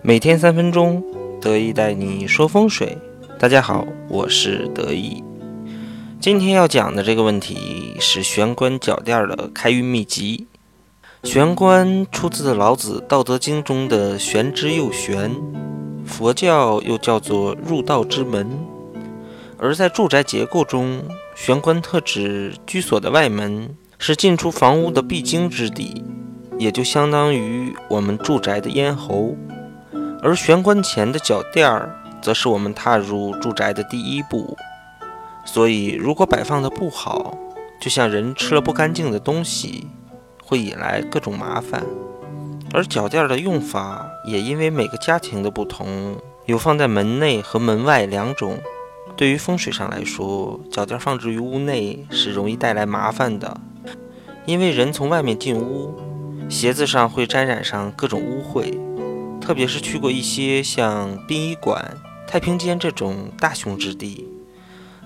每天三分钟，得意带你说风水。大家好，我是得意。今天要讲的这个问题是玄关脚垫的开运秘籍。玄关出自老子《道德经》中的“玄之又玄”，佛教又叫做入道之门。而在住宅结构中，玄关特指居所的外门，是进出房屋的必经之地，也就相当于我们住宅的咽喉。而玄关前的脚垫儿，则是我们踏入住宅的第一步。所以，如果摆放的不好，就像人吃了不干净的东西，会引来各种麻烦。而脚垫儿的用法，也因为每个家庭的不同，有放在门内和门外两种。对于风水上来说，脚垫放置于屋内是容易带来麻烦的，因为人从外面进屋，鞋子上会沾染上各种污秽。特别是去过一些像殡仪馆、太平间这种大凶之地，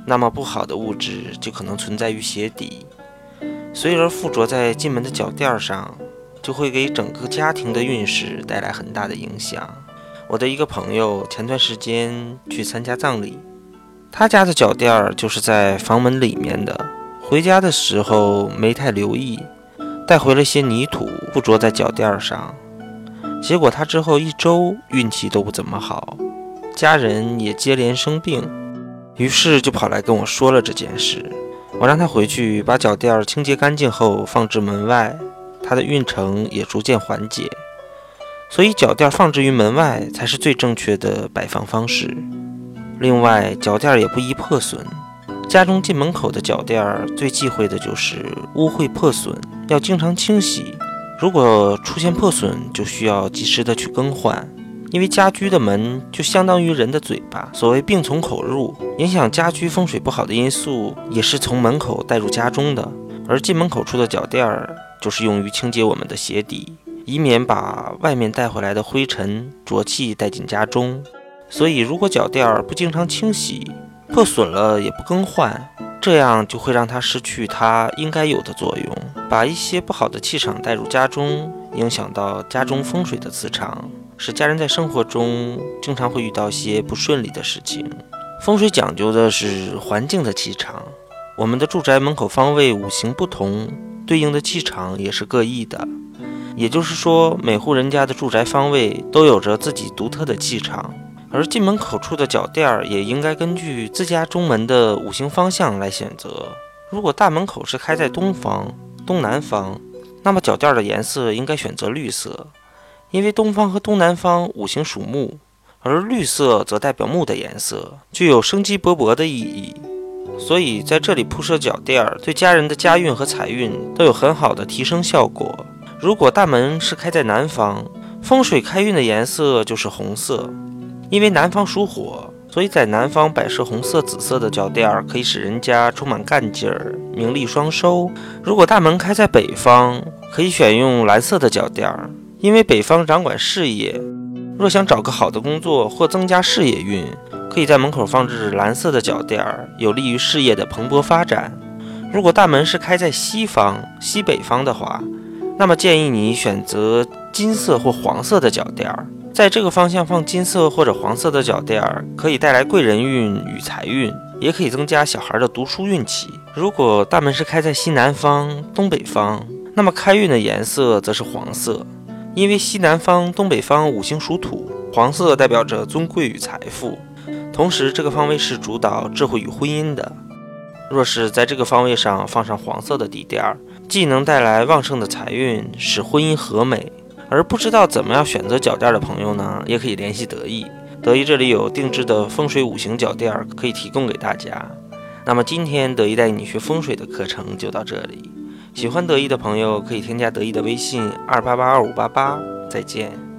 那么不好的物质就可能存在于鞋底，随而附着在进门的脚垫上，就会给整个家庭的运势带来很大的影响。我的一个朋友前段时间去参加葬礼，他家的脚垫就是在房门里面的，回家的时候没太留意，带回了些泥土附着在脚垫上。结果他之后一周运气都不怎么好，家人也接连生病，于是就跑来跟我说了这件事。我让他回去把脚垫清洁干净后放置门外，他的运程也逐渐缓解。所以脚垫放置于门外才是最正确的摆放方式。另外，脚垫也不易破损，家中进门口的脚垫最忌讳的就是污秽破损，要经常清洗。如果出现破损，就需要及时的去更换，因为家居的门就相当于人的嘴巴，所谓病从口入，影响家居风水不好的因素也是从门口带入家中的。而进门口处的脚垫儿，就是用于清洁我们的鞋底，以免把外面带回来的灰尘浊气带进家中。所以，如果脚垫儿不经常清洗，破损了也不更换。这样就会让它失去它应该有的作用，把一些不好的气场带入家中，影响到家中风水的磁场，使家人在生活中经常会遇到些不顺利的事情。风水讲究的是环境的气场，我们的住宅门口方位五行不同，对应的气场也是各异的。也就是说，每户人家的住宅方位都有着自己独特的气场。而进门口处的脚垫儿也应该根据自家中门的五行方向来选择。如果大门口是开在东方、东南方，那么脚垫儿的颜色应该选择绿色，因为东方和东南方五行属木，而绿色则代表木的颜色，具有生机勃勃的意义。所以在这里铺设脚垫儿，对家人的家运和财运都有很好的提升效果。如果大门是开在南方，风水开运的颜色就是红色。因为南方属火，所以在南方摆设红色、紫色的脚垫儿，可以使人家充满干劲儿，名利双收。如果大门开在北方，可以选用蓝色的脚垫儿，因为北方掌管事业。若想找个好的工作或增加事业运，可以在门口放置蓝色的脚垫儿，有利于事业的蓬勃发展。如果大门是开在西方、西北方的话，那么建议你选择金色或黄色的脚垫儿。在这个方向放金色或者黄色的脚垫儿，可以带来贵人运与财运，也可以增加小孩的读书运气。如果大门是开在西南方、东北方，那么开运的颜色则是黄色，因为西南方、东北方五行属土，黄色代表着尊贵与财富。同时，这个方位是主导智慧与婚姻的。若是在这个方位上放上黄色的地垫儿，既能带来旺盛的财运，使婚姻和美。而不知道怎么样选择脚垫的朋友呢，也可以联系得意，得意这里有定制的风水五行脚垫可以提供给大家。那么今天得意带你学风水的课程就到这里，喜欢得意的朋友可以添加得意的微信二八八二五八八，再见。